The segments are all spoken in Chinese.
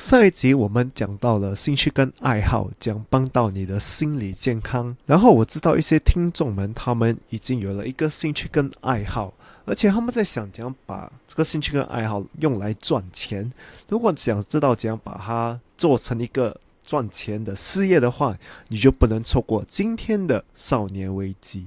上一集我们讲到了兴趣跟爱好将帮到你的心理健康，然后我知道一些听众们他们已经有了一个兴趣跟爱好，而且他们在想怎样把这个兴趣跟爱好用来赚钱。如果想知道怎样把它做成一个赚钱的事业的话，你就不能错过今天的少年危机。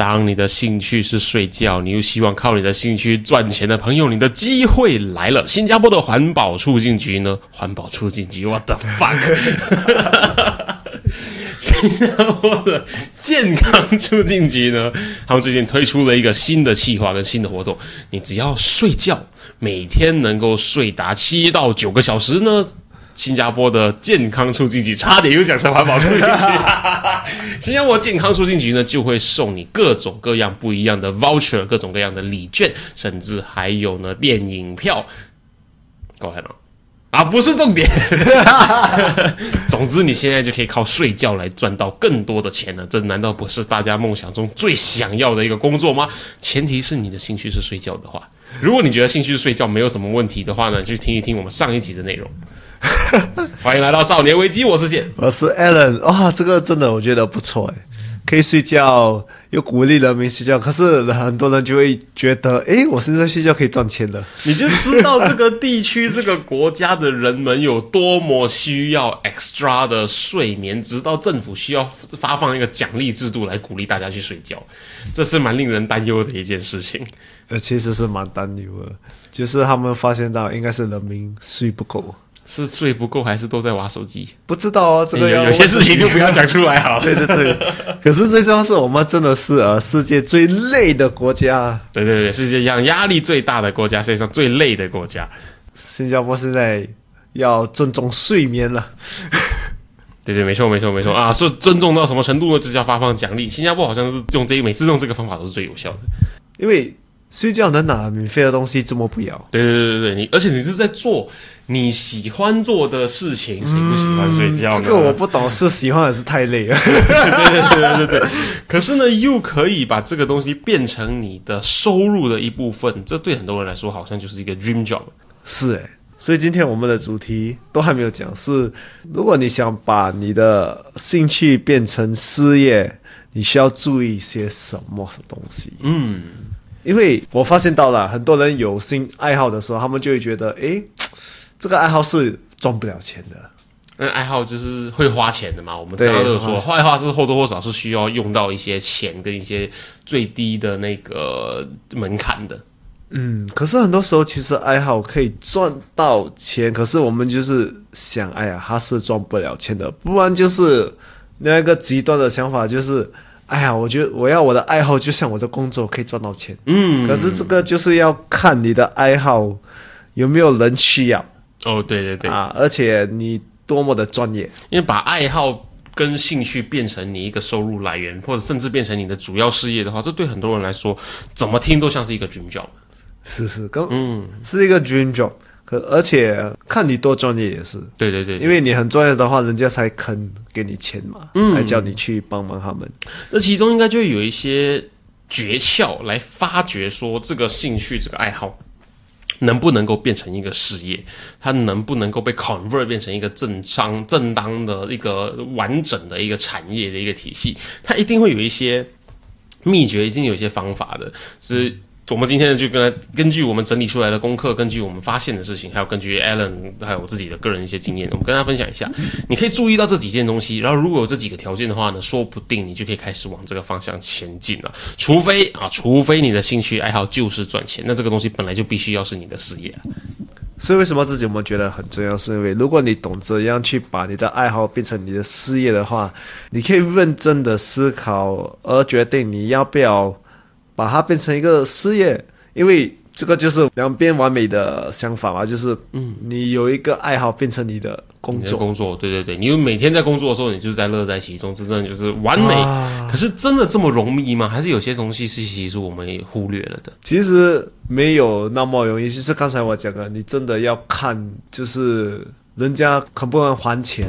当你的兴趣是睡觉，你又希望靠你的兴趣赚钱的朋友，你的机会来了。新加坡的环保促进局呢？环保促进局，what the fuck？新加坡的健康促进局呢？他们最近推出了一个新的计划跟新的活动，你只要睡觉，每天能够睡达七到九个小时呢。新加坡的健康促进局差点又讲成环保促进局。新加坡健康促进局呢，就会送你各种各样不一样的 voucher，各种各样的礼券，甚至还有呢电影票。高海了啊，不是重点。总之，你现在就可以靠睡觉来赚到更多的钱了。这难道不是大家梦想中最想要的一个工作吗？前提是你的兴趣是睡觉的话。如果你觉得兴趣是睡觉没有什么问题的话呢，就听一听我们上一集的内容。欢迎来到少年危机，我是剑，我是 Alan。哇，这个真的我觉得不错诶，可以睡觉，又鼓励人民睡觉。可是很多人就会觉得，诶，我现在睡觉可以赚钱的，你就知道这个地区、这个国家的人们有多么需要 extra 的睡眠，直到政府需要发放一个奖励制度来鼓励大家去睡觉，这是蛮令人担忧的一件事情。呃，其实是蛮担忧的，就是他们发现到应该是人民睡不够。是睡不够，还是都在玩手机？不知道啊，这个有些事情就不要讲出来 好。对对对，可是最重要是我们真的是呃世界最累的国家。对对对，世界上压力最大的国家，世界上最累的国家。新加坡现在要尊重睡眠了。对对，没错没错没错啊！是尊重到什么程度呢？就是要发放奖励。新加坡好像是用这个，每次用这个方法都是最有效的，因为睡觉能拿免费的东西，这么不要？对对对对对，你而且你是在做。你喜欢做的事情，喜不喜欢睡觉？这个我不懂，是喜欢还是太累了？对对对对对。可是呢，又可以把这个东西变成你的收入的一部分，这对很多人来说好像就是一个 dream job。是诶，所以今天我们的主题都还没有讲，是如果你想把你的兴趣变成事业，你需要注意一些什么东西？嗯，因为我发现到了很多人有新爱好的时候，他们就会觉得，诶。这个爱好是赚不了钱的，那爱好就是会花钱的嘛。我们刚刚都有说，坏话是或多或少是需要用到一些钱跟一些最低的那个门槛的。嗯，可是很多时候其实爱好可以赚到钱，可是我们就是想，哎呀，他是赚不了钱的。不然就是另外一个极端的想法，就是哎呀，我觉得我要我的爱好就像我的工作可以赚到钱。嗯，可是这个就是要看你的爱好有没有人需要。哦，对对对啊！而且你多么的专业，因为把爱好跟兴趣变成你一个收入来源，或者甚至变成你的主要事业的话，这对很多人来说，怎么听都像是一个 dream job。是是，跟嗯，是一个 dream job。可而且看你多专业也是，对对对，因为你很专业的话，人家才肯给你钱嘛，嗯，来叫你去帮忙他们。那其中应该就有一些诀窍来发掘说这个兴趣、这个爱好。能不能够变成一个事业？它能不能够被 convert 变成一个正商、正当的一个完整的一个产业的一个体系？它一定会有一些秘诀，一定有一些方法的，是。我们今天就跟根据我们整理出来的功课，根据我们发现的事情，还有根据 Alan 还有我自己的个人一些经验，我们跟大家分享一下。你可以注意到这几件东西，然后如果有这几个条件的话呢，说不定你就可以开始往这个方向前进了。除非啊，除非你的兴趣爱好就是赚钱，那这个东西本来就必须要是你的事业。所以为什么自己我们觉得很重要？是因为如果你懂怎样去把你的爱好变成你的事业的话，你可以认真的思考，而决定你要不要把它变成一个事业。因为这个就是两边完美的想法嘛，就是嗯，你有一个爱好变成你的工作，工作，对对对，你每天在工作的时候，你就是在乐在其中，真正就是完美。可是真的这么容易吗？还是有些东西是其实我们也忽略了的？其实没有那么容易，就是刚才我讲的，你真的要看，就是人家肯不肯还钱。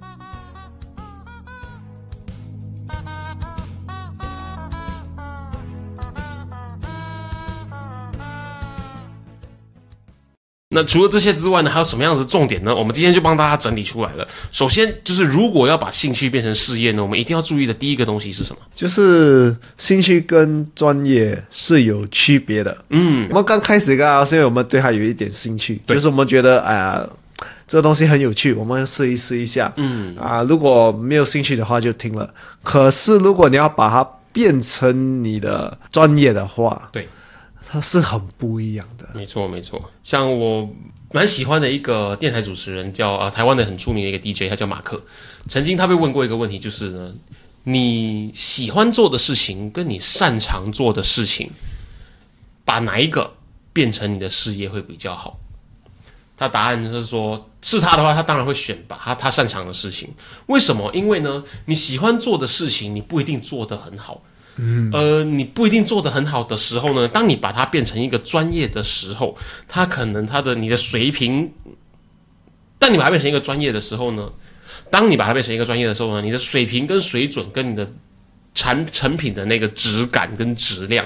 那除了这些之外呢，还有什么样子的重点呢？我们今天就帮大家整理出来了。首先就是如果要把兴趣变成事业呢，我们一定要注意的第一个东西是什么？就是兴趣跟专业是有区别的。嗯，我们刚开始刚是因为我们对它有一点兴趣，就是我们觉得哎呀，这个东西很有趣，我们试一试一下。嗯啊，如果没有兴趣的话就听了。可是如果你要把它变成你的专业的话，对。它是很不一样的，没错没错。像我蛮喜欢的一个电台主持人，叫啊台湾的很出名的一个 DJ，他叫马克。曾经他被问过一个问题，就是呢，你喜欢做的事情跟你擅长做的事情，把哪一个变成你的事业会比较好？他答案就是说，是他的话，他当然会选把他他擅长的事情。为什么？因为呢，你喜欢做的事情，你不一定做得很好。呃，你不一定做得很好的时候呢，当你把它变成一个专业的时候，它可能它的你的水平，当你把它变成一个专业的时候呢，当你把它变成一个专业的时候呢，你的水平跟水准跟你的产成品的那个质感跟质量。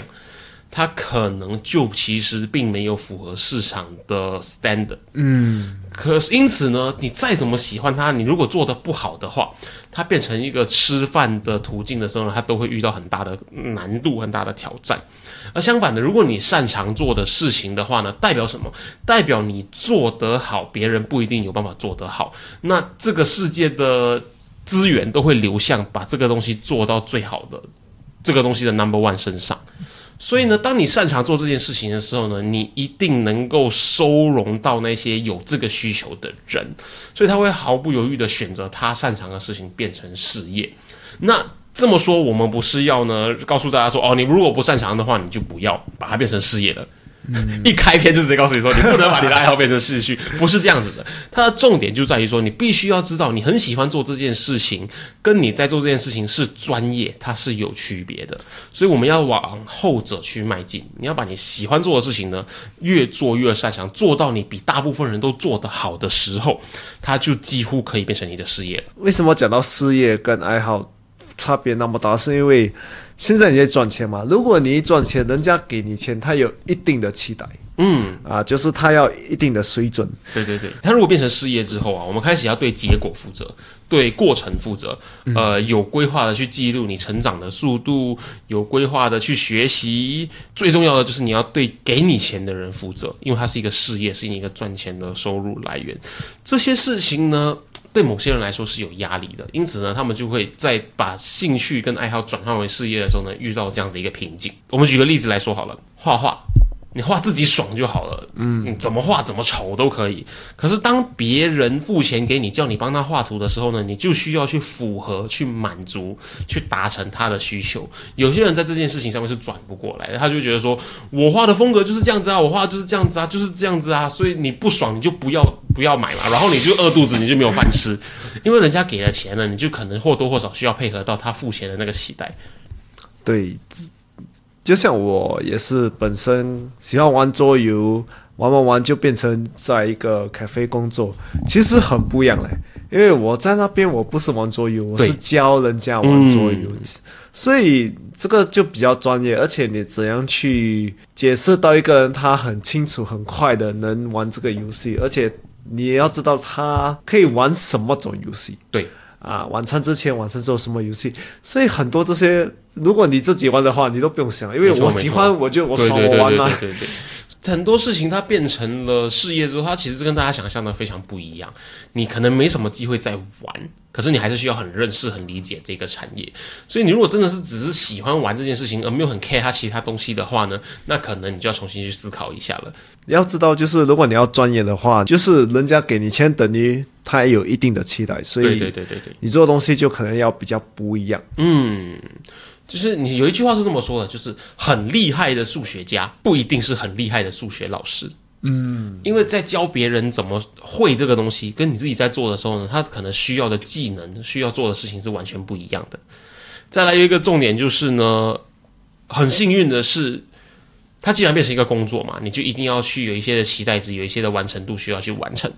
它可能就其实并没有符合市场的 standard，嗯，可是因此呢，你再怎么喜欢它，你如果做的不好的话，它变成一个吃饭的途径的时候呢，它都会遇到很大的难度、很大的挑战。而相反的，如果你擅长做的事情的话呢，代表什么？代表你做得好，别人不一定有办法做得好。那这个世界的资源都会流向把这个东西做到最好的这个东西的 number one 身上。所以呢，当你擅长做这件事情的时候呢，你一定能够收容到那些有这个需求的人，所以他会毫不犹豫的选择他擅长的事情变成事业。那这么说，我们不是要呢告诉大家说，哦，你如果不擅长的话，你就不要把它变成事业了。一开篇就直接告诉你说，你不能把你的爱好变成兴趣，不是这样子的。它的重点就在于说，你必须要知道，你很喜欢做这件事情，跟你在做这件事情是专业，它是有区别的。所以我们要往后者去迈进。你要把你喜欢做的事情呢，越做越擅长，做到你比大部分人都做得好的时候，它就几乎可以变成你的事业了。为什么讲到事业跟爱好差别那么大？是因为现在你在赚钱嘛？如果你一赚钱，人家给你钱，他有一定的期待，嗯啊，就是他要一定的水准。对对对，他如果变成事业之后啊，我们开始要对结果负责，对过程负责，呃，有规划的去记录你成长的速度，有规划的去学习。最重要的就是你要对给你钱的人负责，因为它是一个事业，是你一个赚钱的收入来源。这些事情呢？对某些人来说是有压力的，因此呢，他们就会在把兴趣跟爱好转换为事业的时候呢，遇到这样子一个瓶颈。我们举个例子来说好了，画画。你画自己爽就好了，嗯，怎么画怎么丑都可以。可是当别人付钱给你，叫你帮他画图的时候呢，你就需要去符合、去满足、去达成他的需求。有些人在这件事情上面是转不过来的，他就觉得说，我画的风格就是这样子啊，我画就是这样子啊，就是这样子啊，所以你不爽你就不要不要买嘛，然后你就饿肚子，你就没有饭吃，因为人家给了钱了，你就可能或多或少需要配合到他付钱的那个期待。对。就像我也是本身喜欢玩桌游，玩玩玩就变成在一个咖啡工作，其实很不一样嘞。因为我在那边我不是玩桌游，我是教人家玩桌游，所以这个就比较专业。而且你怎样去解释到一个人他很清楚、很快的能玩这个游戏，而且你也要知道他可以玩什么种游戏。对啊，晚餐之前、晚餐之后什么游戏？所以很多这些，如果你自己玩的话，你都不用想，因为我喜欢，我就我爽，我玩嘛。对对对对。很多事情它变成了事业之后，它其实跟大家想象的非常不一样。你可能没什么机会再玩，可是你还是需要很认识、很理解这个产业。所以你如果真的是只是喜欢玩这件事情，而没有很 care 它其他东西的话呢，那可能你就要重新去思考一下了。你要知道，就是如果你要专业的话，就是人家给你钱，等于他也有一定的期待，所以对对对对对，你做的东西就可能要比较不一样。嗯。就是你有一句话是这么说的，就是很厉害的数学家不一定是很厉害的数学老师。嗯，因为在教别人怎么会这个东西，跟你自己在做的时候呢，他可能需要的技能、需要做的事情是完全不一样的。再来有一个重点就是呢，很幸运的是，它既然变成一个工作嘛，你就一定要去有一些的期待值，有一些的完成度需要去完成。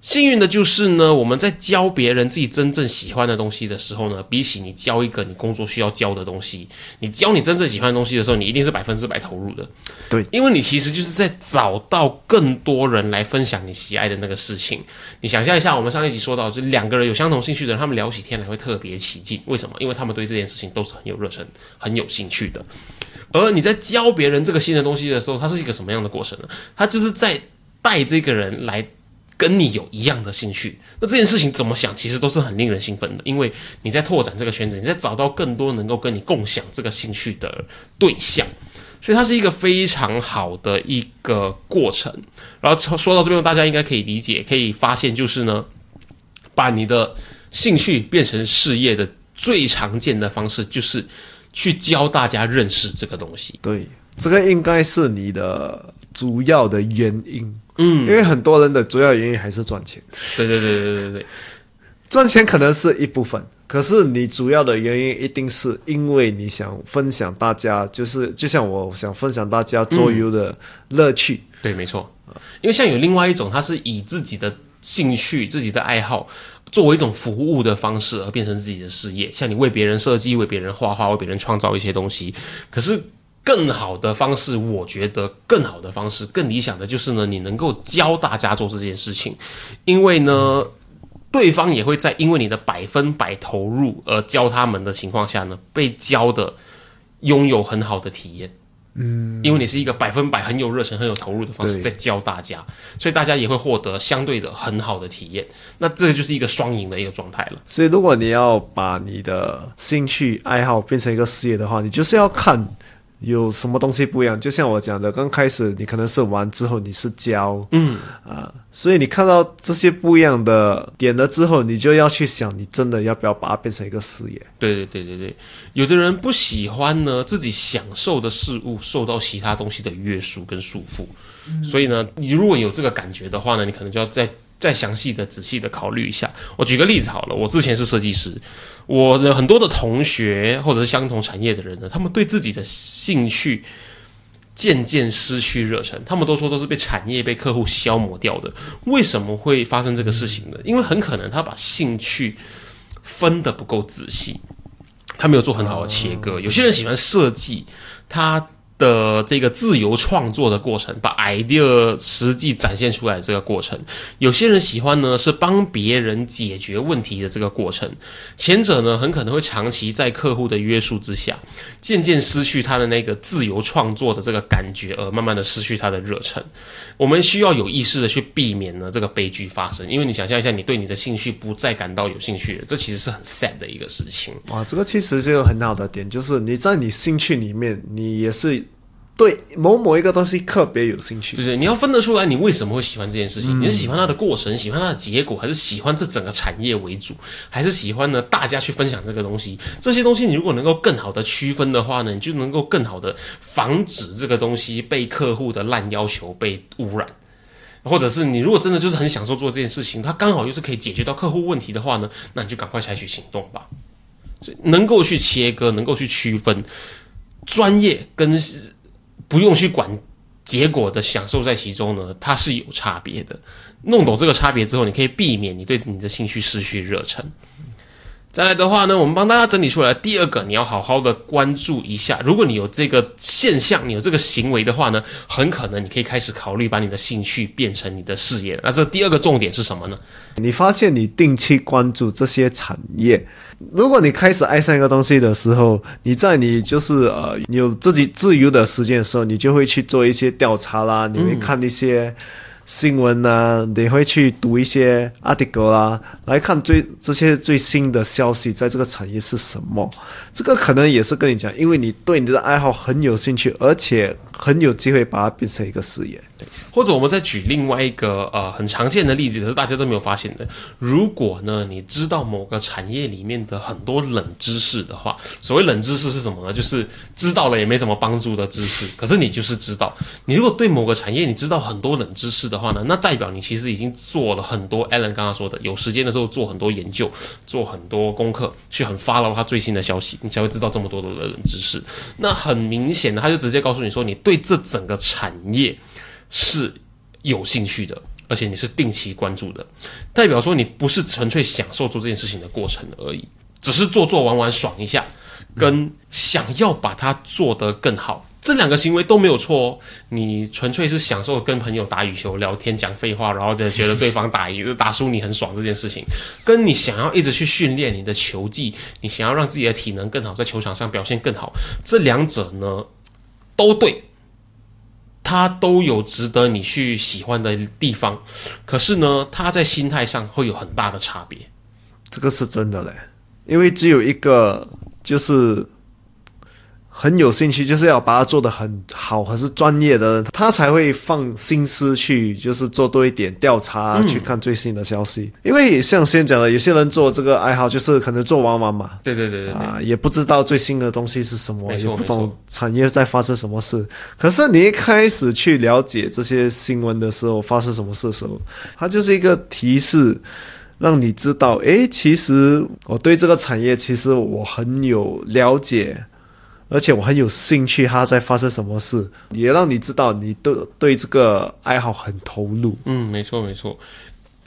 幸运的就是呢，我们在教别人自己真正喜欢的东西的时候呢，比起你教一个你工作需要教的东西，你教你真正喜欢的东西的时候，你一定是百分之百投入的。对，因为你其实就是在找到更多人来分享你喜爱的那个事情。你想象一下，我们上一集说到，就两个人有相同兴趣的人，他们聊起天来会特别起劲。为什么？因为他们对这件事情都是很有热忱、很有兴趣的。而你在教别人这个新的东西的时候，它是一个什么样的过程呢？它就是在带这个人来。跟你有一样的兴趣，那这件事情怎么想，其实都是很令人兴奋的，因为你在拓展这个圈子，你在找到更多能够跟你共享这个兴趣的对象，所以它是一个非常好的一个过程。然后说到这边，大家应该可以理解，可以发现，就是呢，把你的兴趣变成事业的最常见的方式，就是去教大家认识这个东西。对，这个应该是你的主要的原因。嗯，因为很多人的主要原因还是赚钱。对对对对对对，赚钱可能是一部分，可是你主要的原因一定是因为你想分享大家，就是就像我想分享大家桌游的乐趣。对，没错。因为像有另外一种，他是以自己的兴趣、自己的爱好作为一种服务的方式而变成自己的事业，像你为别人设计、为别人画画、为别人创造一些东西，可是。更好的方式，我觉得更好的方式，更理想的就是呢，你能够教大家做这件事情，因为呢，对方也会在因为你的百分百投入而教他们的情况下呢，被教的拥有很好的体验。嗯，因为你是一个百分百很有热忱、很有投入的方式在教大家，所以大家也会获得相对的很好的体验。那这个就是一个双赢的一个状态了。所以，如果你要把你的兴趣爱好变成一个事业的话，你就是要看。有什么东西不一样？就像我讲的，刚开始你可能是玩，之后你是教，嗯啊，所以你看到这些不一样的点了之后，你就要去想，你真的要不要把它变成一个事业？对对对对对，有的人不喜欢呢，自己享受的事物受到其他东西的约束跟束缚，所以呢，你如果有这个感觉的话呢，你可能就要在。再详细的、仔细的考虑一下。我举个例子好了，我之前是设计师，我的很多的同学或者是相同产业的人呢，他们对自己的兴趣渐渐失去热忱，他们都说都是被产业、被客户消磨掉的。为什么会发生这个事情呢？因为很可能他把兴趣分的不够仔细，他没有做很好的切割。有些人喜欢设计，他。的这个自由创作的过程，把 idea 实际展现出来这个过程，有些人喜欢呢是帮别人解决问题的这个过程，前者呢很可能会长期在客户的约束之下，渐渐失去他的那个自由创作的这个感觉，而慢慢的失去他的热忱。我们需要有意识的去避免呢这个悲剧发生，因为你想象一下，你对你的兴趣不再感到有兴趣了，这其实是很 sad 的一个事情。哇，这个其实是一个很好的点，就是你在你兴趣里面，你也是。对某某一个东西特别有兴趣，对对，你要分得出来，你为什么会喜欢这件事情？你是喜欢它的过程，喜欢它的结果，还是喜欢这整个产业为主，还是喜欢呢大家去分享这个东西？这些东西你如果能够更好的区分的话呢，你就能够更好的防止这个东西被客户的烂要求被污染，或者是你如果真的就是很享受做这件事情，它刚好又是可以解决到客户问题的话呢，那你就赶快采取行动吧。能够去切割，能够去区分专业跟。不用去管结果的享受在其中呢，它是有差别的。弄懂这个差别之后，你可以避免你对你的兴趣失去热忱。再来的话呢，我们帮大家整理出来第二个，你要好好的关注一下。如果你有这个现象，你有这个行为的话呢，很可能你可以开始考虑把你的兴趣变成你的事业。那这第二个重点是什么呢？你发现你定期关注这些产业，如果你开始爱上一个东西的时候，你在你就是呃你有自己自由的时间的时候，你就会去做一些调查啦，你会看一些。新闻呢，你会去读一些 article 啦，来看最这些最新的消息，在这个产业是什么？这个可能也是跟你讲，因为你对你的爱好很有兴趣，而且很有机会把它变成一个事业。对，或者我们再举另外一个呃很常见的例子，可是大家都没有发现的。如果呢，你知道某个产业里面的很多冷知识的话，所谓冷知识是什么呢？就是知道了也没什么帮助的知识，可是你就是知道。你如果对某个产业你知道很多冷知识的话呢，那代表你其实已经做了很多。Alan 刚刚说的，有时间的时候做很多研究，做很多功课，去很 follow 他最新的消息，你才会知道这么多的冷知识。那很明显的，他就直接告诉你说，你对这整个产业。是有兴趣的，而且你是定期关注的，代表说你不是纯粹享受做这件事情的过程而已，只是做做玩玩爽一下，跟想要把它做得更好，这两个行为都没有错哦。你纯粹是享受跟朋友打羽球、聊天、讲废话，然后就觉得对方打赢、打输你很爽这件事情，跟你想要一直去训练你的球技，你想要让自己的体能更好，在球场上表现更好，这两者呢都对。他都有值得你去喜欢的地方，可是呢，他在心态上会有很大的差别，这个是真的嘞，因为只有一个就是。很有兴趣，就是要把它做得很好，还是专业的，他才会放心思去，就是做多一点调查，去看最新的消息。因为像先讲的，有些人做这个爱好，就是可能做玩玩嘛，对对对对，啊，也不知道最新的东西是什么，也不懂产业在发生什么事。可是你一开始去了解这些新闻的时候，发生什么事的时候，它就是一个提示，让你知道，诶，其实我对这个产业，其实我很有了解。而且我很有兴趣，他在发生什么事，也让你知道你对对这个爱好很投入。嗯，没错没错。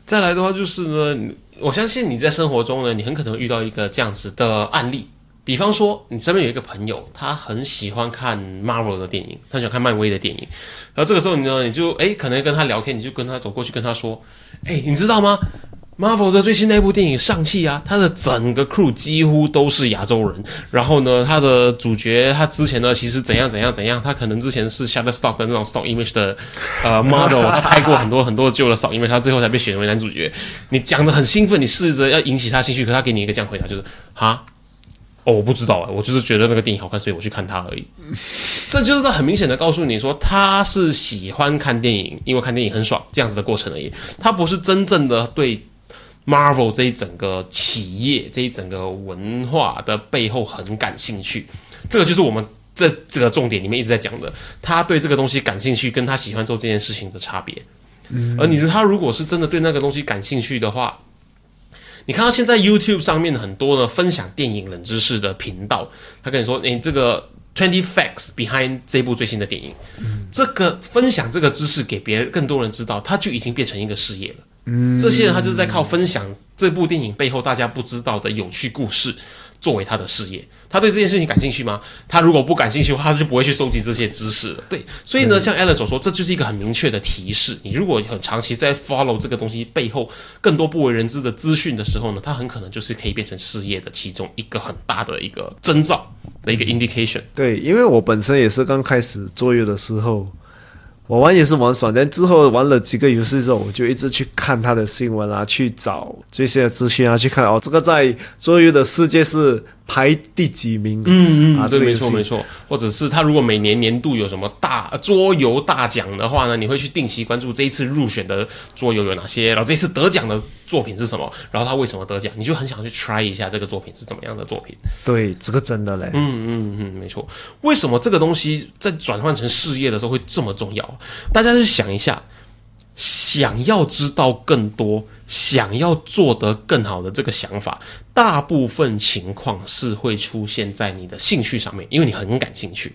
再来的话就是呢，我相信你在生活中呢，你很可能遇到一个这样子的案例，比方说你身边有一个朋友，他很喜欢看 Marvel 的电影，他喜欢看漫威的电影，然后这个时候呢，你就诶可能跟他聊天，你就跟他走过去跟他说，诶，你知道吗？Marvel 的最新那部电影上汽啊，它的整个 crew 几乎都是亚洲人。然后呢，他的主角他之前呢其实怎样怎样怎样，他可能之前是 Shutterstock 的那种 stock image 的呃 model，他拍过很多很多旧的 stock image，他最后才被选为男主角。你讲的很兴奋，你试着要引起他兴趣，可他给你一个这样回答，就是哈，哦，我不知道啊，我就是觉得那个电影好看，所以我去看它而已。这就是他很明显的告诉你说，他是喜欢看电影，因为看电影很爽这样子的过程而已。他不是真正的对。Marvel 这一整个企业，这一整个文化的背后很感兴趣，这个就是我们这这个重点里面一直在讲的，他对这个东西感兴趣，跟他喜欢做这件事情的差别。嗯，而你说他如果是真的对那个东西感兴趣的话，你看到现在 YouTube 上面很多的分享电影冷知识的频道，他跟你说，你这个 Twenty Facts Behind 这部最新的电影，这个分享这个知识给别人更多人知道，他就已经变成一个事业了。嗯，这些人他就是在靠分享这部电影背后大家不知道的有趣故事作为他的事业。他对这件事情感兴趣吗？他如果不感兴趣的话，他就不会去收集这些知识了。对，所以呢，像 Allen 所说，这就是一个很明确的提示。你如果很长期在 follow 这个东西背后更多不为人知的资讯的时候呢，它很可能就是可以变成事业的其中一个很大的一个征兆的一个 indication。对，因为我本身也是刚开始作业的时候。我玩也是玩爽，但之后玩了几个游戏之后，我就一直去看他的新闻啊，去找最新的资讯啊，去看哦，这个在桌游的世界是。排第几名？嗯嗯啊，这个没错没错。或者是他如果每年年度有什么大桌游大奖的话呢，你会去定期关注这一次入选的桌游有哪些，然后这次得奖的作品是什么，然后他为什么得奖，你就很想去 try 一下这个作品是怎么样的作品。对，这个真的嘞。嗯嗯嗯，没错。为什么这个东西在转换成事业的时候会这么重要？大家去想一下。想要知道更多，想要做得更好的这个想法，大部分情况是会出现在你的兴趣上面，因为你很感兴趣。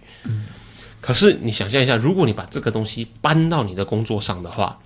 可是你想象一下，如果你把这个东西搬到你的工作上的话，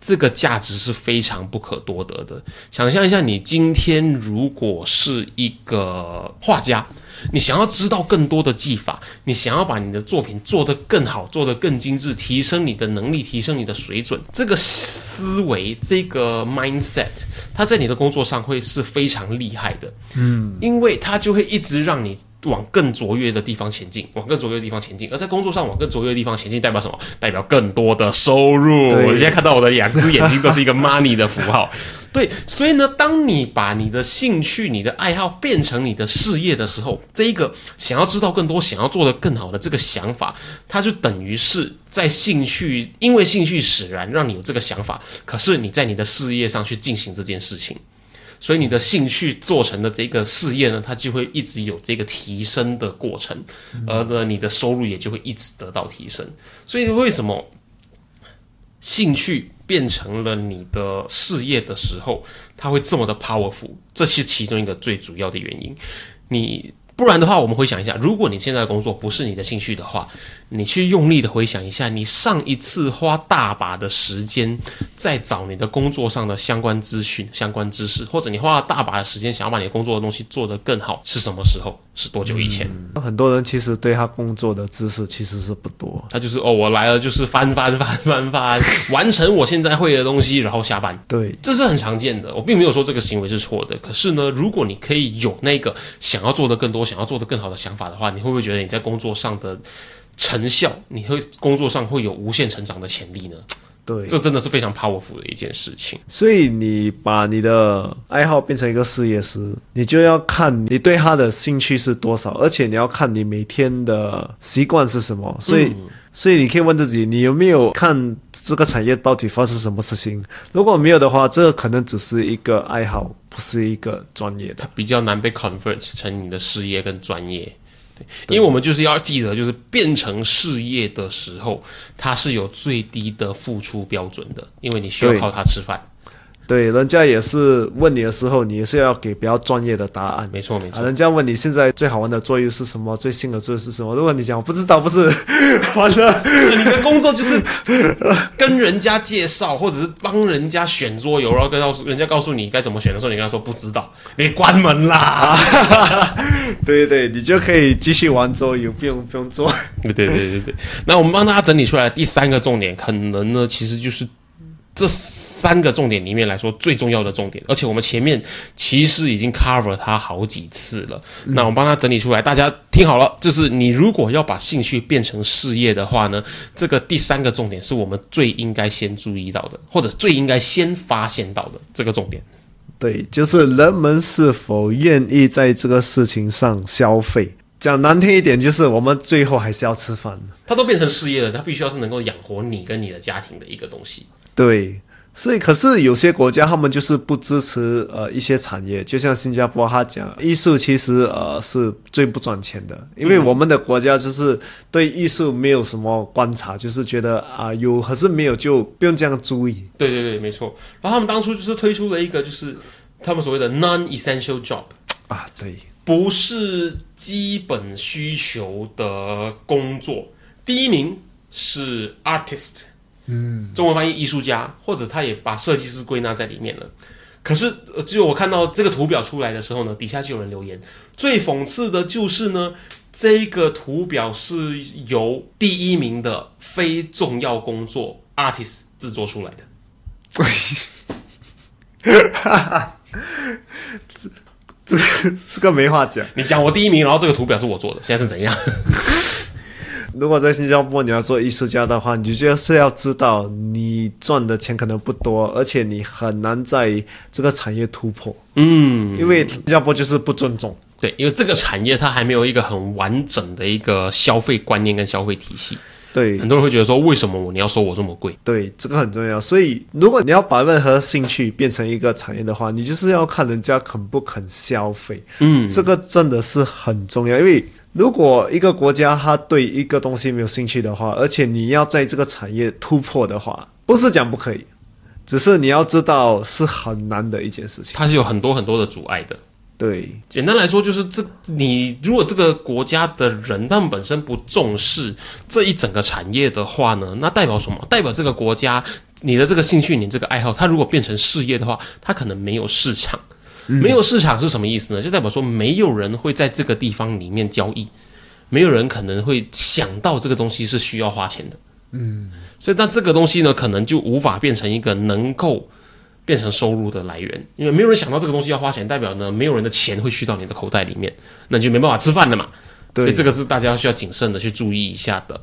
这个价值是非常不可多得的。想象一下，你今天如果是一个画家，你想要知道更多的技法，你想要把你的作品做得更好，做得更精致，提升你的能力，提升你的水准，这个思维，这个 mindset，它在你的工作上会是非常厉害的。嗯，因为它就会一直让你。往更卓越的地方前进，往更卓越的地方前进。而在工作上往更卓越的地方前进，代表什么？代表更多的收入。我现在看到我的两只眼睛都是一个 money 的符号。对，所以呢，当你把你的兴趣、你的爱好变成你的事业的时候，这一个想要知道更多、想要做得更好的这个想法，它就等于是在兴趣，因为兴趣使然，让你有这个想法。可是你在你的事业上去进行这件事情。所以你的兴趣做成的这个事业呢，它就会一直有这个提升的过程，而呢，你的收入也就会一直得到提升。所以为什么兴趣变成了你的事业的时候，它会这么的 powerful？这是其中一个最主要的原因。你不然的话，我们回想一下，如果你现在的工作不是你的兴趣的话。你去用力的回想一下，你上一次花大把的时间在找你的工作上的相关资讯、相关知识，或者你花了大把的时间想要把你工作的东西做得更好，是什么时候？是多久以前？很多人其实对他工作的知识其实是不多，他就是哦，我来了就是翻翻翻翻翻，完成我现在会的东西，然后下班。对，这是很常见的。我并没有说这个行为是错的，可是呢，如果你可以有那个想要做的更多、想要做的更好的想法的话，你会不会觉得你在工作上的？成效，你会工作上会有无限成长的潜力呢？对，这真的是非常 powerful 的一件事情。所以你把你的爱好变成一个事业时，你就要看你对他的兴趣是多少，而且你要看你每天的习惯是什么。所以，所以你可以问自己，你有没有看这个产业到底发生什么事情？如果没有的话，这可能只是一个爱好，不是一个专业的，比较难被 convert 成你的事业跟专业。因为我们就是要记得，就是变成事业的时候，它是有最低的付出标准的，因为你需要靠它吃饭。对，人家也是问你的时候，你是要给比较专业的答案。没错，没错。人家问你现在最好玩的作业是什么，最新的作业是什么？如果你讲我不知道，不是 完了，你的工作就是跟人家介绍，或者是帮人家选桌游，然后跟告诉人家告诉你该怎么选的时候，你跟他说不知道，你关门啦。对对，你就可以继续玩桌游，不用不用做。对对对对对。那我们帮大家整理出来第三个重点，可能呢，其实就是。这三个重点里面来说最重要的重点，而且我们前面其实已经 cover 它好几次了。那我们帮他整理出来，大家听好了，就是你如果要把兴趣变成事业的话呢，这个第三个重点是我们最应该先注意到的，或者最应该先发现到的这个重点。对，就是人们是否愿意在这个事情上消费。讲难听一点，就是我们最后还是要吃饭。它都变成事业了，它必须要是能够养活你跟你的家庭的一个东西。对，所以可是有些国家他们就是不支持呃一些产业，就像新加坡，他讲艺术其实呃是最不赚钱的，因为我们的国家就是对艺术没有什么观察，就是觉得啊有还是没有就不用这样注意。对对对，没错。然后他们当初就是推出了一个就是他们所谓的 non-essential job 啊，对，不是基本需求的工作。第一名是 artist。嗯，中文翻译艺术家，或者他也把设计师归纳在里面了。可是，就我看到这个图表出来的时候呢，底下就有人留言。最讽刺的就是呢，这个图表是由第一名的非重要工作 artist 制作出来的。这这这个没话讲。你讲我第一名，然后这个图表是我做的，现在是怎样？如果在新加坡你要做艺术家的话，你就是要知道你赚的钱可能不多，而且你很难在这个产业突破。嗯，因为新加坡就是不尊重。对，因为这个产业它还没有一个很完整的一个消费观念跟消费体系。对，很多人会觉得说，为什么我你要收我这么贵？对，这个很重要。所以，如果你要把任何兴趣变成一个产业的话，你就是要看人家肯不肯消费。嗯，这个真的是很重要，因为。如果一个国家他对一个东西没有兴趣的话，而且你要在这个产业突破的话，不是讲不可以，只是你要知道是很难的一件事情。它是有很多很多的阻碍的。对，简单来说，就是这你如果这个国家的人他们本身不重视这一整个产业的话呢，那代表什么？代表这个国家你的这个兴趣、你这个爱好，它如果变成事业的话，它可能没有市场。没有市场是什么意思呢？就代表说没有人会在这个地方里面交易，没有人可能会想到这个东西是需要花钱的。嗯，所以但这个东西呢，可能就无法变成一个能够。变成收入的来源，因为没有人想到这个东西要花钱，代表呢没有人的钱会去到你的口袋里面，那你就没办法吃饭了嘛。所以这个是大家需要谨慎的去注意一下的。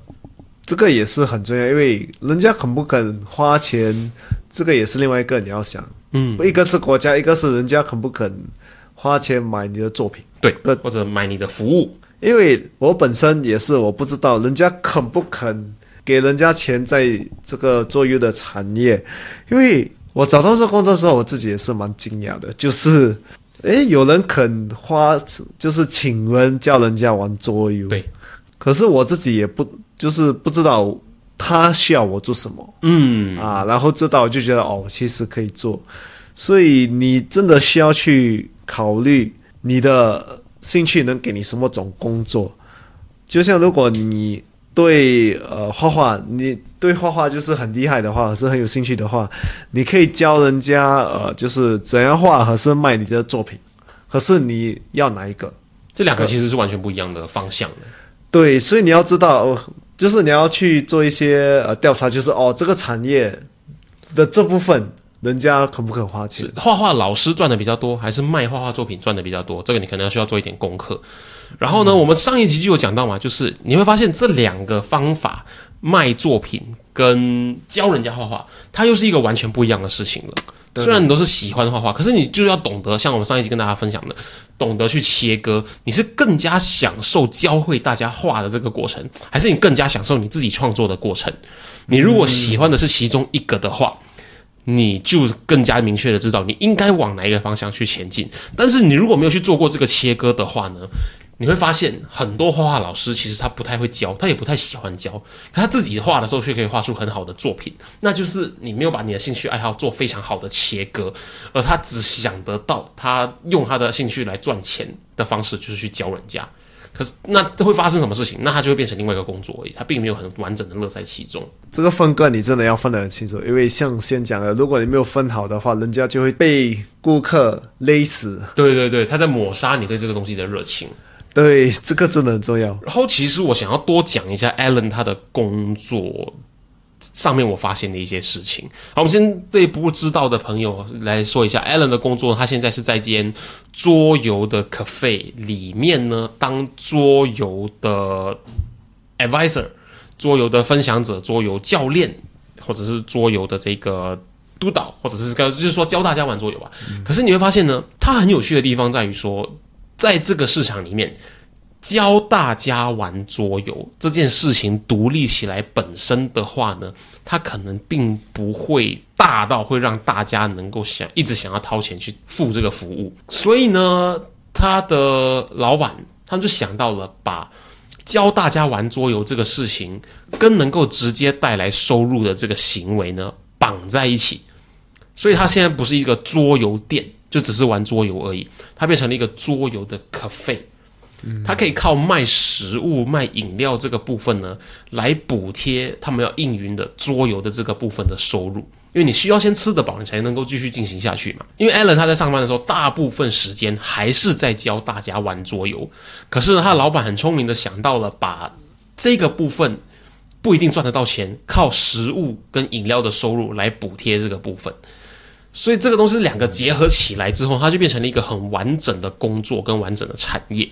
这个也是很重要，因为人家肯不肯花钱，这个也是另外一个你要想。嗯，一个是国家，一个是人家肯不肯花钱买你的作品，对，或者买你的服务。因为我本身也是，我不知道人家肯不肯给人家钱在这个做游的产业，因为。我找到这工作的时候，我自己也是蛮惊讶的，就是，诶，有人肯花，就是请人叫人家玩桌游。对。可是我自己也不，就是不知道他需要我做什么。嗯。啊，然后知道就觉得哦，其实可以做。所以你真的需要去考虑你的兴趣能给你什么种工作。就像如果你。对，呃，画画，你对画画就是很厉害的话，是很有兴趣的话，你可以教人家，呃，就是怎样画，还是卖你的作品，可是你要哪一个？这两个其实是完全不一样的方向的。对，所以你要知道，就是你要去做一些呃调查，就是哦，这个产业的这部分，人家肯不肯花钱？画画老师赚的比较多，还是卖画画作品赚的比较多？这个你可能要需要做一点功课。然后呢，我们上一集就有讲到嘛，就是你会发现这两个方法卖作品跟教人家画画，它又是一个完全不一样的事情了。虽然你都是喜欢画画，可是你就要懂得，像我们上一集跟大家分享的，懂得去切割。你是更加享受教会大家画的这个过程，还是你更加享受你自己创作的过程？你如果喜欢的是其中一个的话，你就更加明确的知道你应该往哪一个方向去前进。但是你如果没有去做过这个切割的话呢？你会发现很多画画老师其实他不太会教，他也不太喜欢教，可他自己画的时候却可以画出很好的作品。那就是你没有把你的兴趣爱好做非常好的切割，而他只想得到他用他的兴趣来赚钱的方式，就是去教人家。可是那会发生什么事情？那他就会变成另外一个工作而已，他并没有很完整的乐在其中。这个分割你真的要分得很清楚，因为像先讲的，如果你没有分好的话，人家就会被顾客勒死。对对对，他在抹杀你对这个东西的热情。对，这个真的很重要。然后，其实我想要多讲一下 Alan 他的工作上面我发现的一些事情。好，我们先对不知道的朋友来说一下，Alan 的工作，他现在是在间桌游的 cafe 里面呢，当桌游的 advisor，桌游的分享者，桌游教练，或者是桌游的这个督导，或者是个就是说教大家玩桌游吧。可是你会发现呢，他很有趣的地方在于说。在这个市场里面，教大家玩桌游这件事情独立起来本身的话呢，它可能并不会大到会让大家能够想一直想要掏钱去付这个服务。所以呢，他的老板他们就想到了把教大家玩桌游这个事情跟能够直接带来收入的这个行为呢绑在一起。所以，他现在不是一个桌游店。就只是玩桌游而已，它变成了一个桌游的 cafe，它可以靠卖食物、卖饮料这个部分呢，来补贴他们要运营的桌游的这个部分的收入。因为你需要先吃得饱，你才能够继续进行下去嘛。因为 Allen 他在上班的时候，大部分时间还是在教大家玩桌游，可是呢，他老板很聪明的想到了把这个部分不一定赚得到钱，靠食物跟饮料的收入来补贴这个部分。所以这个东西两个结合起来之后，它就变成了一个很完整的工作跟完整的产业。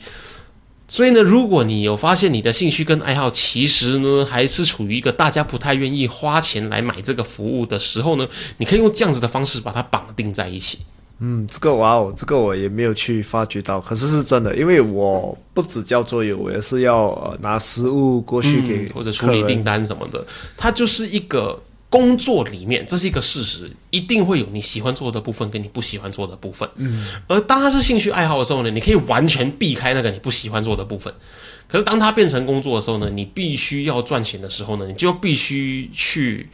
所以呢，如果你有发现你的兴趣跟爱好其实呢还是处于一个大家不太愿意花钱来买这个服务的时候呢，你可以用这样子的方式把它绑定在一起。嗯，这个哇哦，这个我也没有去发掘到，可是是真的，因为我不只交作业，我也是要呃拿食物过去给或者处理订单什么的，它就是一个。工作里面，这是一个事实，一定会有你喜欢做的部分跟你不喜欢做的部分。嗯，而当它是兴趣爱好的时候呢，你可以完全避开那个你不喜欢做的部分。可是当它变成工作的时候呢，你必须要赚钱的时候呢，你就必须去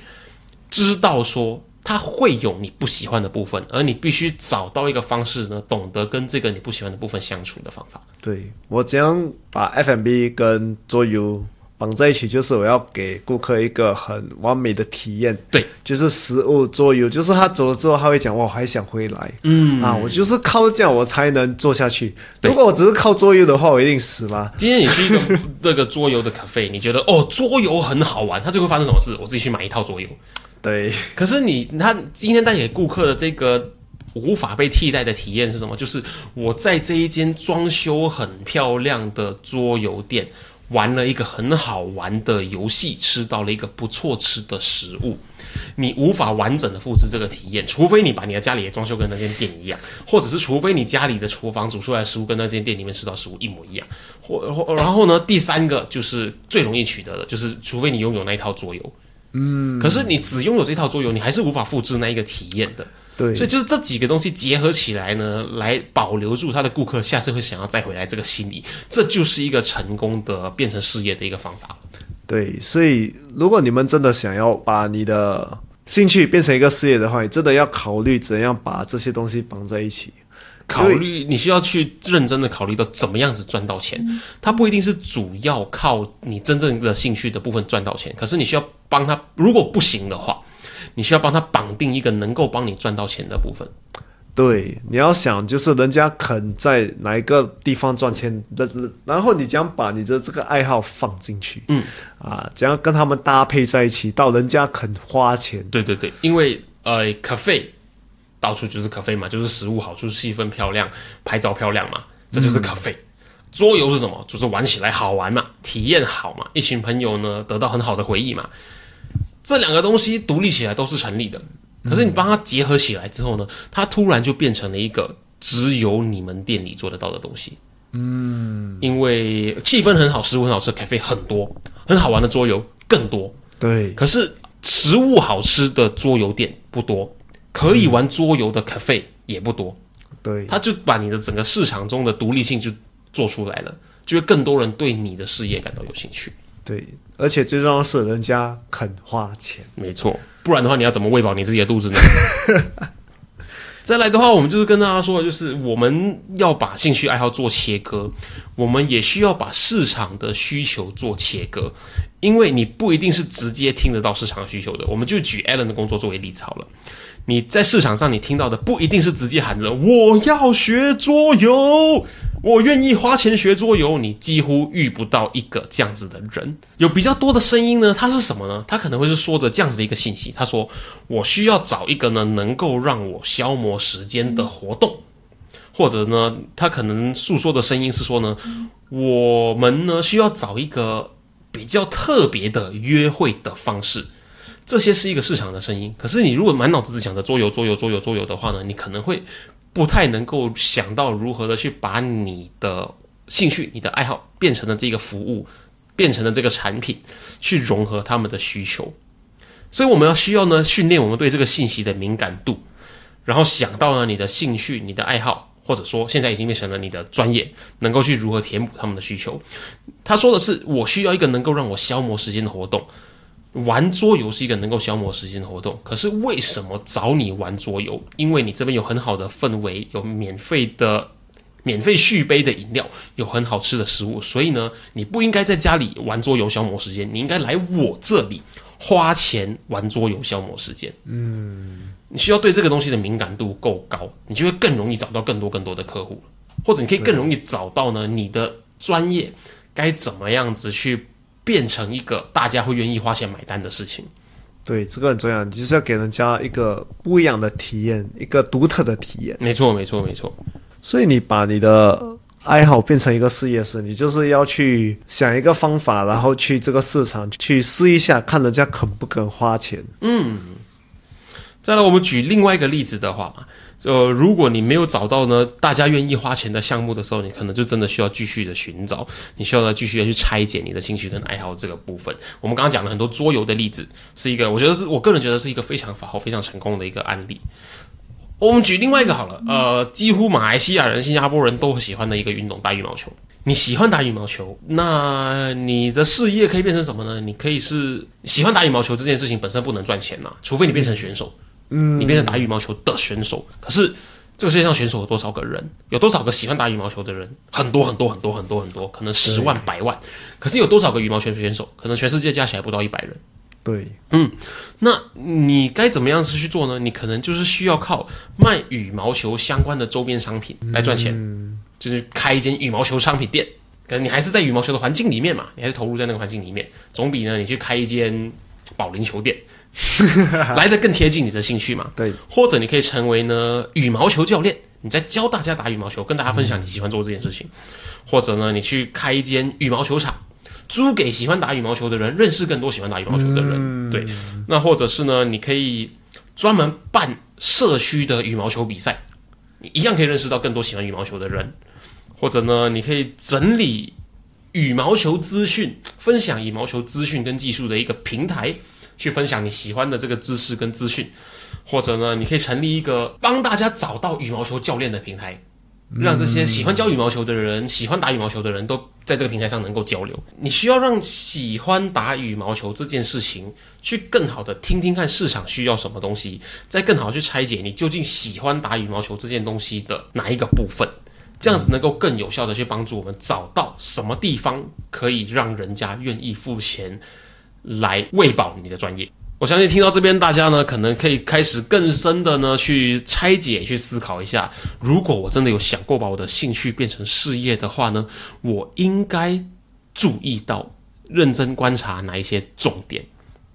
知道说它会有你不喜欢的部分，而你必须找到一个方式呢，懂得跟这个你不喜欢的部分相处的方法。对我怎样把 FMB 跟桌游绑在一起，就是我要给顾客一个很完美的体验。对，就是食物桌游，就是他走了之后，他会讲哇，我还想回来。嗯啊，我就是靠这样我才能做下去。如果我只是靠桌游的话，我一定死嘛。今天你去一个那个桌游的 cafe，你觉得哦桌游很好玩，它最后发生什么事？我自己去买一套桌游。对，可是你他今天带给顾客的这个无法被替代的体验是什么？就是我在这一间装修很漂亮的桌游店玩了一个很好玩的游戏，吃到了一个不错吃的食物。你无法完整的复制这个体验，除非你把你的家里也装修跟那间店一样，或者是除非你家里的厨房煮出来的食物跟那间店里面吃到食物一模一样，或然后呢，第三个就是最容易取得的，就是除非你拥有那一套桌游，嗯，可是你只拥有这套桌游，你还是无法复制那一个体验的。对，所以就是这几个东西结合起来呢，来保留住他的顾客，下次会想要再回来这个心理，这就是一个成功的变成事业的一个方法。对，所以如果你们真的想要把你的兴趣变成一个事业的话，你真的要考虑怎样把这些东西绑在一起。考虑你需要去认真的考虑到怎么样子赚到钱，它不一定是主要靠你真正的兴趣的部分赚到钱，可是你需要帮他，如果不行的话，你需要帮他绑定一个能够帮你赚到钱的部分。对，你要想就是人家肯在哪一个地方赚钱，然然后你将把你的这个爱好放进去，嗯，啊，怎样跟他们搭配在一起，到人家肯花钱。对对对，因为呃，cafe 到处就是 cafe 嘛，就是食物好，就是气氛漂亮，拍照漂亮嘛，这就是 cafe。桌游是什么？就是玩起来好玩嘛，体验好嘛，一群朋友呢得到很好的回忆嘛。这两个东西独立起来都是成立的，可是你帮它结合起来之后呢，它突然就变成了一个只有你们店里做得到的东西。嗯，因为气氛很好，食物很好吃，cafe 很多，很好玩的桌游更多。对，可是食物好吃的桌游店不多，可以玩桌游的 cafe 也不多，对，他就把你的整个市场中的独立性就做出来了，就会更多人对你的事业感到有兴趣。对，而且最重要的是，人家肯花钱。没错，不然的话，你要怎么喂饱你自己的肚子呢？再来的话，我们就是跟大家说，就是我们要把兴趣爱好做切割，我们也需要把市场的需求做切割，因为你不一定是直接听得到市场需求的。我们就举 Allen 的工作作为例子好了，你在市场上你听到的不一定是直接喊着我要学桌游，我愿意花钱学桌游，你几乎遇不到一个这样子的人。有比较多的声音呢，它是什么呢？他可能会是说着这样子的一个信息，他说我需要找一个呢能够让我消磨时间的活动，或者呢，他可能诉说的声音是说呢，我们呢需要找一个比较特别的约会的方式。这些是一个市场的声音，可是你如果满脑子只想着桌游、桌游、桌游、桌游的话呢，你可能会不太能够想到如何的去把你的兴趣、你的爱好变成了这个服务，变成了这个产品，去融合他们的需求。所以我们要需要呢训练我们对这个信息的敏感度，然后想到呢你的兴趣、你的爱好，或者说现在已经变成了你的专业，能够去如何填补他们的需求。他说的是，我需要一个能够让我消磨时间的活动。玩桌游是一个能够消磨时间的活动，可是为什么找你玩桌游？因为你这边有很好的氛围，有免费的、免费续杯的饮料，有很好吃的食物，所以呢，你不应该在家里玩桌游消磨时间，你应该来我这里花钱玩桌游消磨时间。嗯，你需要对这个东西的敏感度够高，你就会更容易找到更多更多的客户，或者你可以更容易找到呢你的专业该怎么样子去。变成一个大家会愿意花钱买单的事情，对，这个很重要，你就是要给人家一个不一样的体验，一个独特的体验。没错，没错，没错。所以你把你的爱好变成一个事业时，你就是要去想一个方法，然后去这个市场去试一下，看人家肯不肯花钱。嗯。再来，我们举另外一个例子的话，就如果你没有找到呢，大家愿意花钱的项目的时候，你可能就真的需要继续的寻找，你需要呢继续的去拆解你的兴趣跟爱好这个部分。我们刚刚讲了很多桌游的例子，是一个我觉得是我个人觉得是一个非常好、非常成功的一个案例。我们举另外一个好了，呃，几乎马来西亚人、新加坡人都喜欢的一个运动——打羽毛球。你喜欢打羽毛球，那你的事业可以变成什么呢？你可以是喜欢打羽毛球这件事情本身不能赚钱呐，除非你变成选手。你变成打羽毛球的选手。可是这个世界上选手有多少个人？有多少个喜欢打羽毛球的人？很多很多很多很多很多，可能十万百万。可是有多少个羽毛球选手？可能全世界加起来不到一百人。对，嗯，那你该怎么样子去做呢？你可能就是需要靠卖羽毛球相关的周边商品来赚钱，就是开一间羽毛球商品店。可能你还是在羽毛球的环境里面嘛，你还是投入在那个环境里面，总比呢你去开一间保龄球店 来的更贴近你的兴趣嘛。对，或者你可以成为呢羽毛球教练，你在教大家打羽毛球，跟大家分享你喜欢做这件事情。或者呢，你去开一间羽毛球场。租给喜欢打羽毛球的人，认识更多喜欢打羽毛球的人。对，那或者是呢，你可以专门办社区的羽毛球比赛，你一样可以认识到更多喜欢羽毛球的人。或者呢，你可以整理羽毛球资讯，分享羽毛球资讯跟技术的一个平台，去分享你喜欢的这个知识跟资讯。或者呢，你可以成立一个帮大家找到羽毛球教练的平台。让这些喜欢教羽毛球的人、喜欢打羽毛球的人都在这个平台上能够交流。你需要让喜欢打羽毛球这件事情去更好的听听看市场需要什么东西，再更好去拆解你究竟喜欢打羽毛球这件东西的哪一个部分，这样子能够更有效的去帮助我们找到什么地方可以让人家愿意付钱来喂饱你的专业。我相信听到这边，大家呢可能可以开始更深的呢去拆解、去思考一下。如果我真的有想过把我的兴趣变成事业的话呢，我应该注意到、认真观察哪一些重点。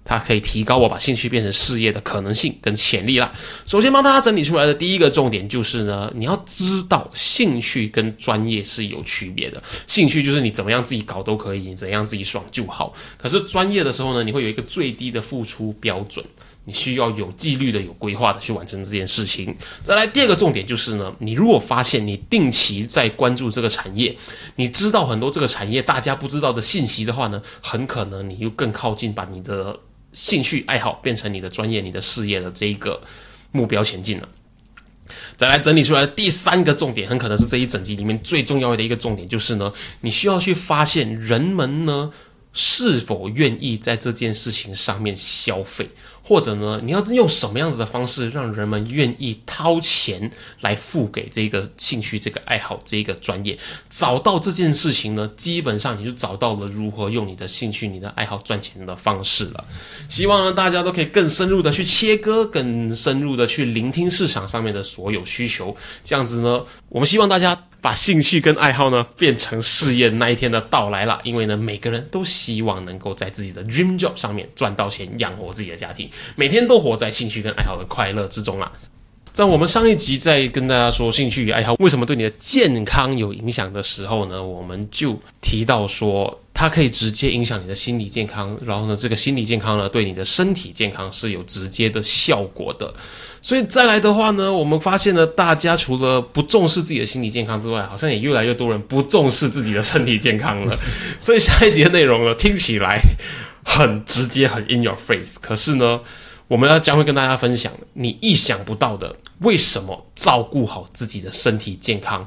它可以提高我把兴趣变成事业的可能性跟潜力啦。首先帮大家整理出来的第一个重点就是呢，你要知道兴趣跟专业是有区别的。兴趣就是你怎么样自己搞都可以，你怎样自己爽就好。可是专业的时候呢，你会有一个最低的付出标准，你需要有纪律的、有规划的去完成这件事情。再来第二个重点就是呢，你如果发现你定期在关注这个产业，你知道很多这个产业大家不知道的信息的话呢，很可能你又更靠近把你的。兴趣爱好变成你的专业、你的事业的这一个目标前进了。再来整理出来的第三个重点，很可能是这一整集里面最重要的一个重点，就是呢，你需要去发现人们呢是否愿意在这件事情上面消费。或者呢，你要用什么样子的方式让人们愿意掏钱来付给这个兴趣、这个爱好、这一个专业？找到这件事情呢，基本上你就找到了如何用你的兴趣、你的爱好赚钱的方式了。希望呢，大家都可以更深入的去切割，更深入的去聆听市场上面的所有需求。这样子呢，我们希望大家。把兴趣跟爱好呢变成事业那一天的到来了，因为呢每个人都希望能够在自己的 dream job 上面赚到钱，养活自己的家庭，每天都活在兴趣跟爱好的快乐之中啦。在我们上一集在跟大家说兴趣与爱好为什么对你的健康有影响的时候呢，我们就提到说它可以直接影响你的心理健康，然后呢这个心理健康呢对你的身体健康是有直接的效果的。所以再来的话呢，我们发现呢，大家除了不重视自己的心理健康之外，好像也越来越多人不重视自己的身体健康了。所以下一节的内容呢，听起来很直接，很 in your face。可是呢，我们要将会跟大家分享你意想不到的，为什么照顾好自己的身体健康，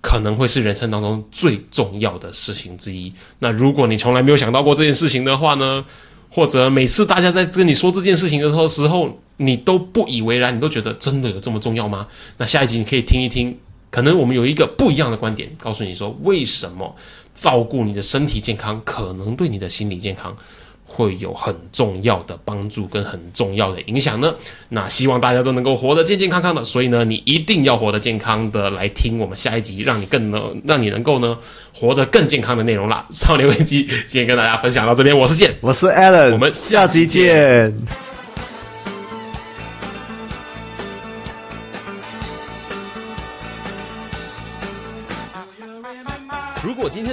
可能会是人生当中最重要的事情之一。那如果你从来没有想到过这件事情的话呢，或者每次大家在跟你说这件事情的时候，你都不以为然，你都觉得真的有这么重要吗？那下一集你可以听一听，可能我们有一个不一样的观点，告诉你说为什么照顾你的身体健康，可能对你的心理健康会有很重要的帮助跟很重要的影响呢？那希望大家都能够活得健健康康的，所以呢，你一定要活得健康的来听我们下一集，让你更能让你能够呢活得更健康的内容啦。少年危机今天跟大家分享到这边，我是健，我是 Alan，我们下集见。